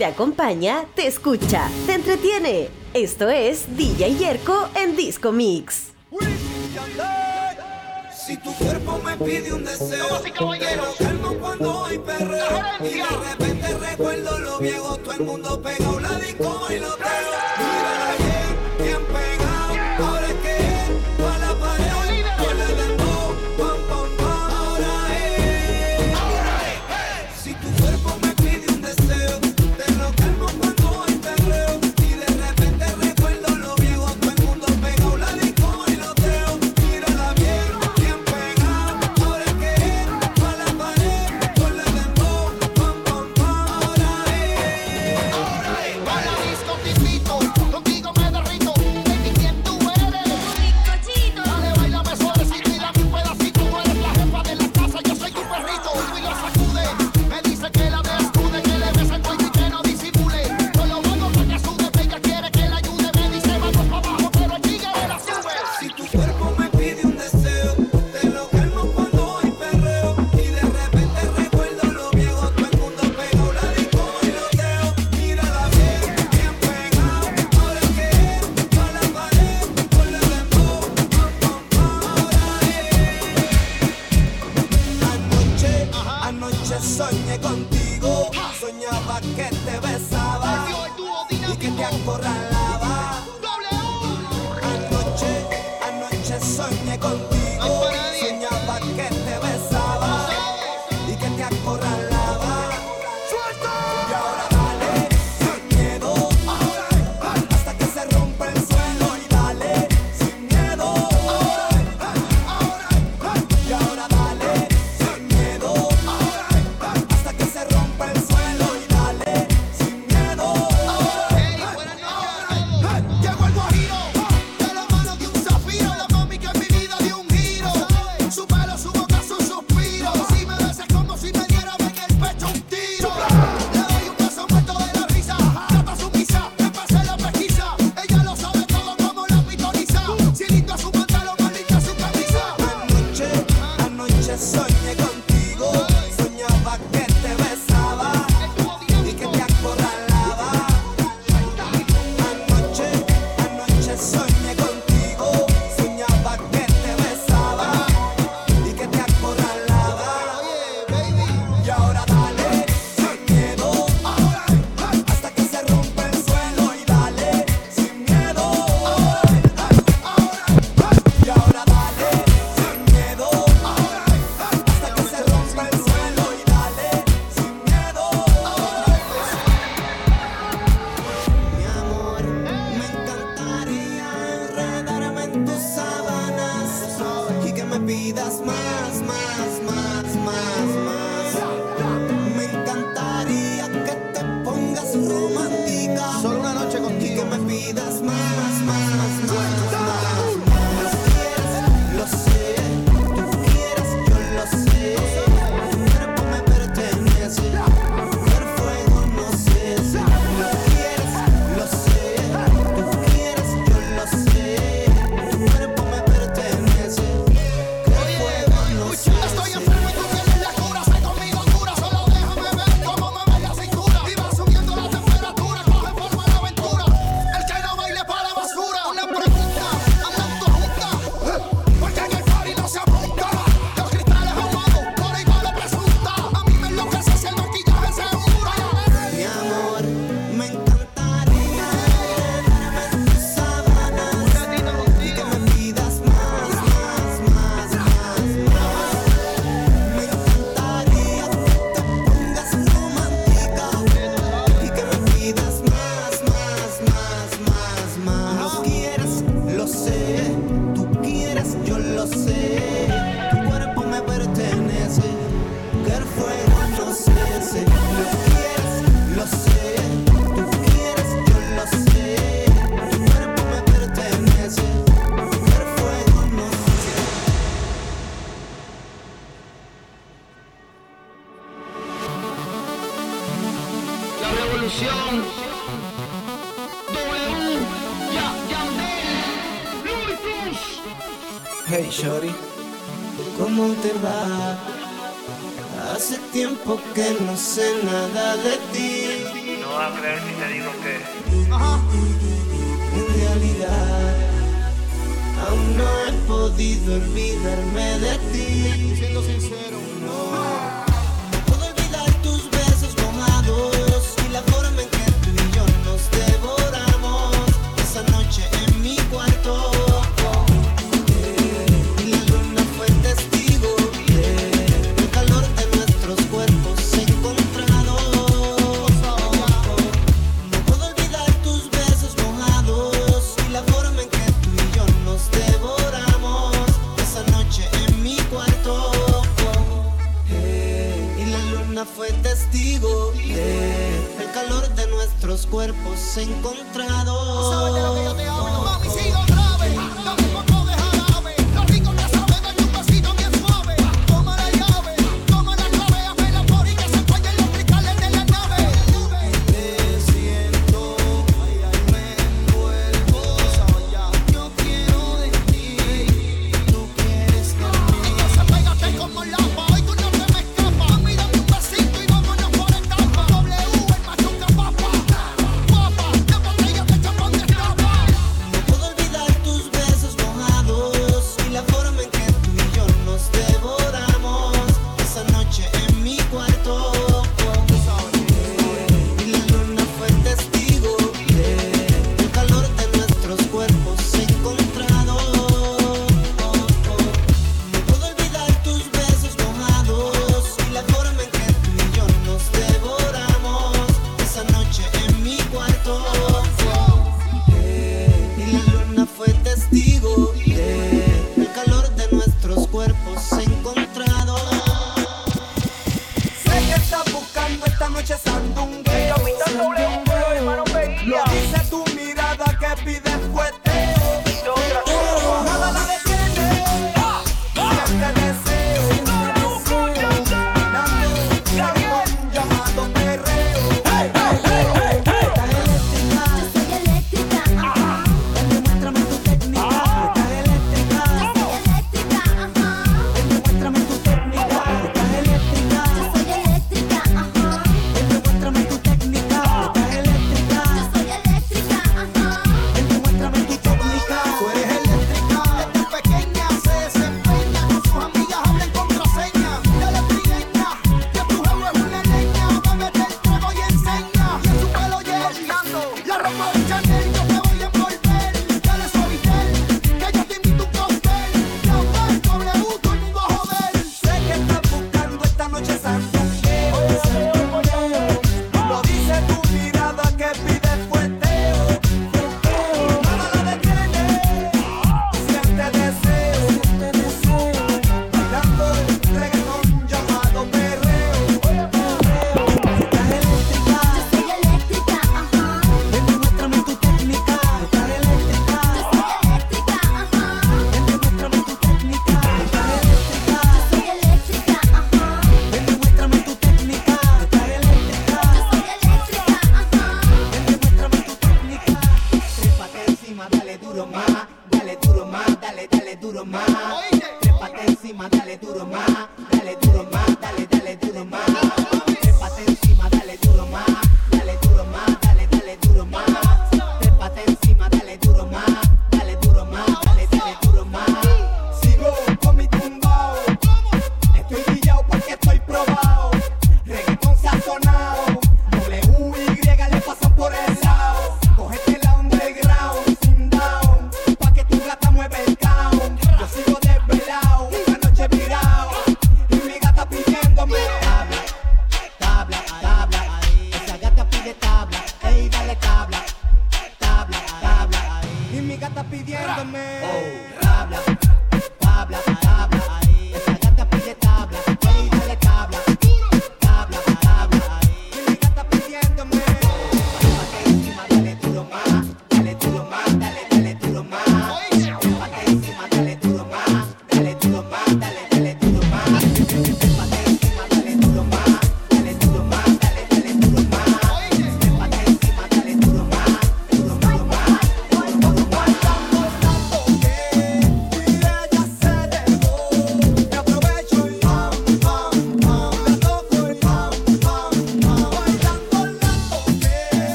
te acompaña, te escucha, te entretiene. Esto es DJ Yerko en Disco Mix. Si tu cuerpo me pide un deseo, pero calmo cuando hoy perreo. Y de repente recuerdo lo viejo, todo el mundo pegado, la disco y lo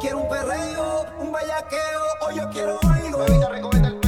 Quiero un perreo, un bayaqueo, hoy yo quiero algo.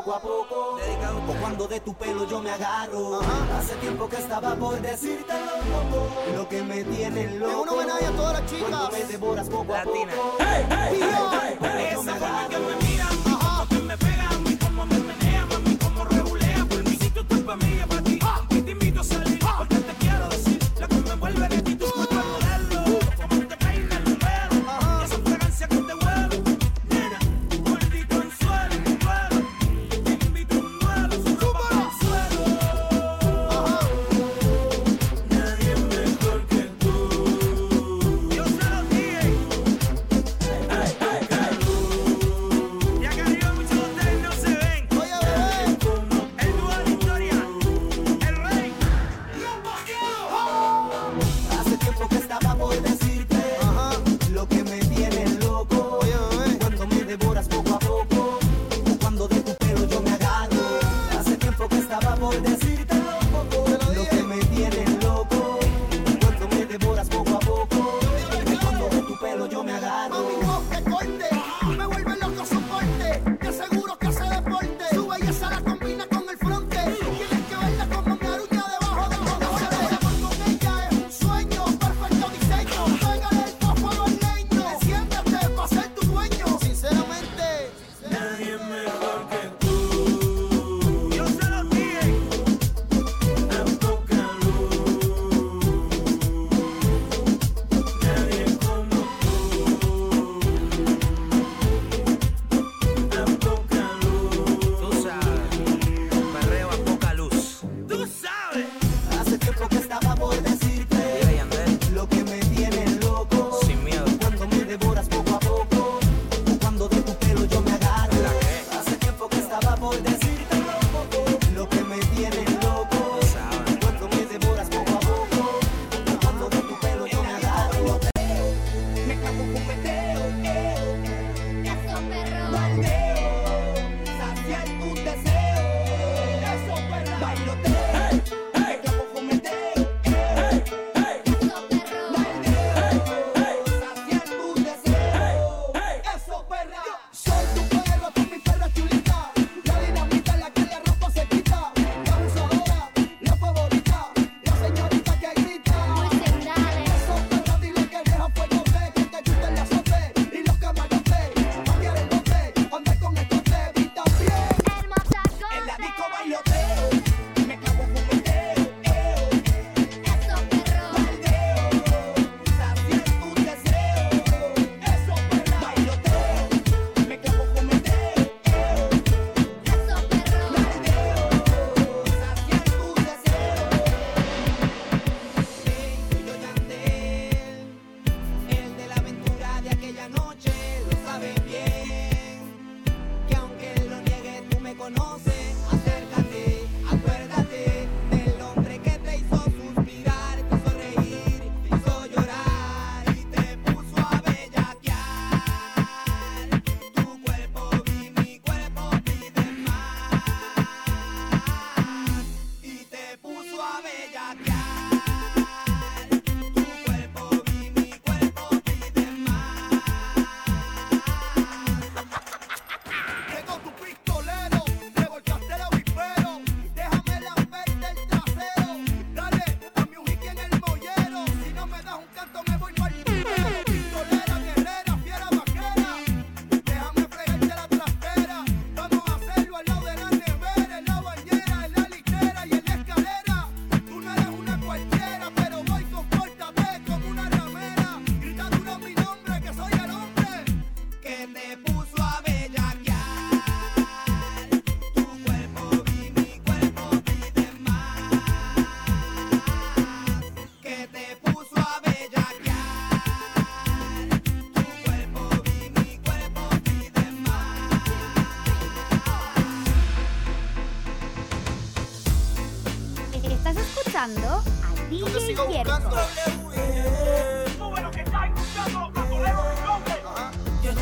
poco a poco. O cuando de tu pelo yo me agarro. Hace tiempo que estaba por decirte. Lo que me tiene loco. Es un homenaje a todas las chicas. Cuando me devoras poco a Latina. poco. Hey, hey, hey,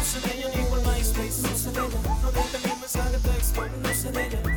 No se de ella ni por MySpace, no se de ella, no deja ni mensaje texto, no se de ella.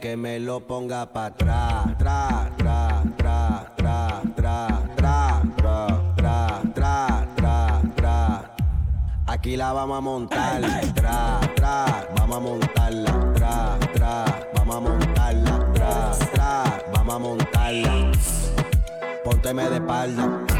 que me lo ponga pa' atrás. Tra, tra, tra, tra, tra, tra, tra, tra, tra, tra, tra. Aquí la vamos a montar. Tra, tra, vamos a montarla. Tra, tra, vamos a montarla. Tra, tra, vamos a montarla. Pónteme de espalda.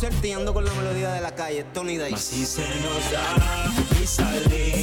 concierto y ando con la melodía de la calle, Tony Day. Así se nos da y salir.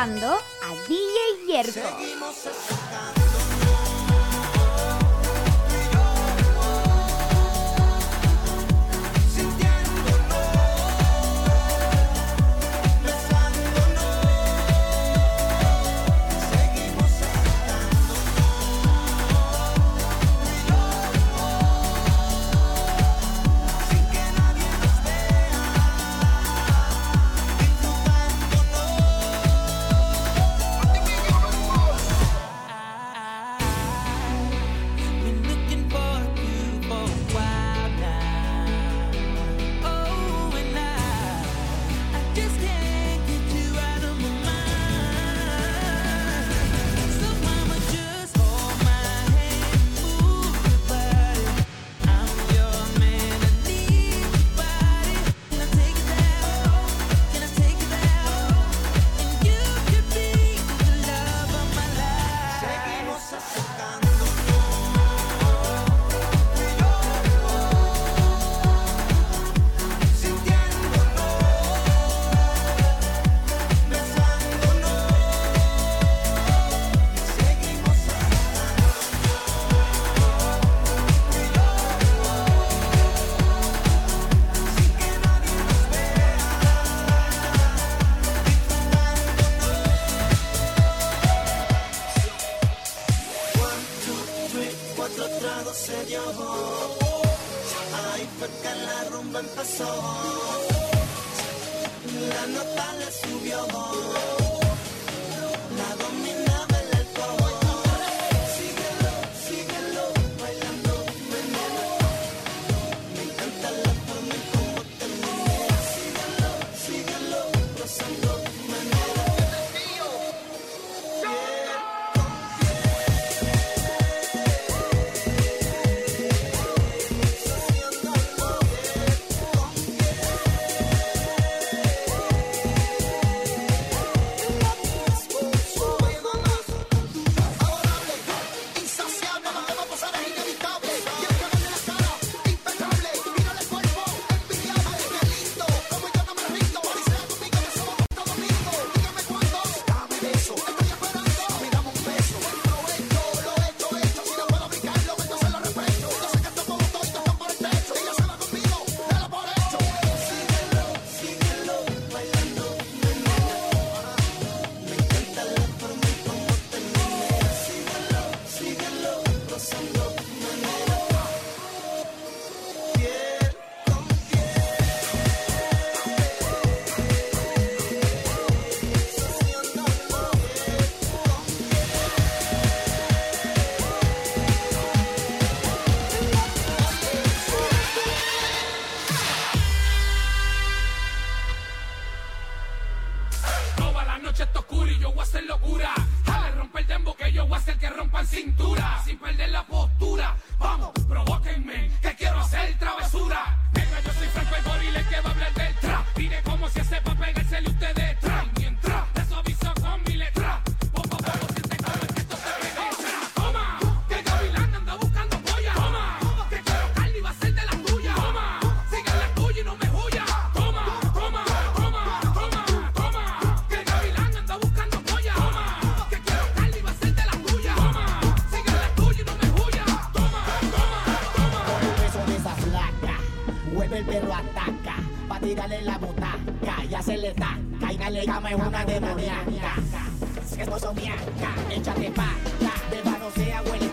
escuchando a DJ Yerko. se dio. Ahí fue que la rumba empezó. La nota le subió. violeta. Le llama es una demonia. Es que es échate pa, la, de mano sea huele.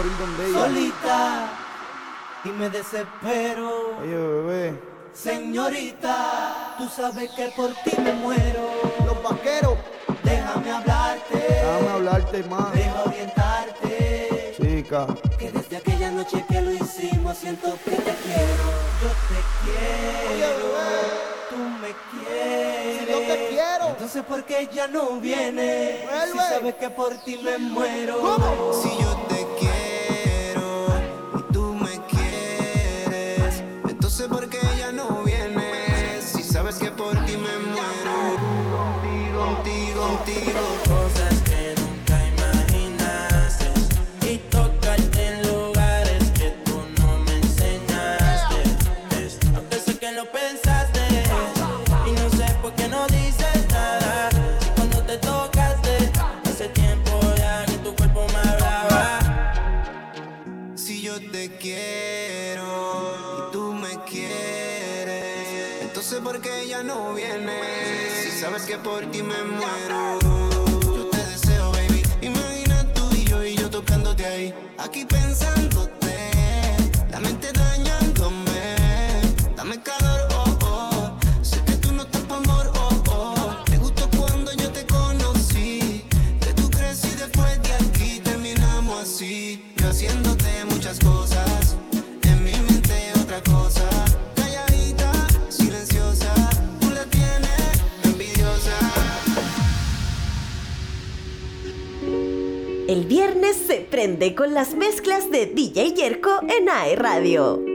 Solita y me desespero. Oye, bebé. Señorita, tú sabes que por ti me muero. Los vaqueros. Déjame hablarte. Déjame hablarte más. Deja orientarte. Chica. Que desde aquella noche que lo hicimos siento que te quiero. Yo te quiero. Oye, bebé, tú me quieres. Si no te quiero. Entonces, ¿por qué ya no vienes? Vuelve. Si sabes que por ti me muero. ¿Cómo? Si yo por ti me muero. Yo te deseo, baby. Imagina tú y yo y yo tocándote ahí. Aquí El viernes se prende con las mezclas de DJ Yerko en AE Radio.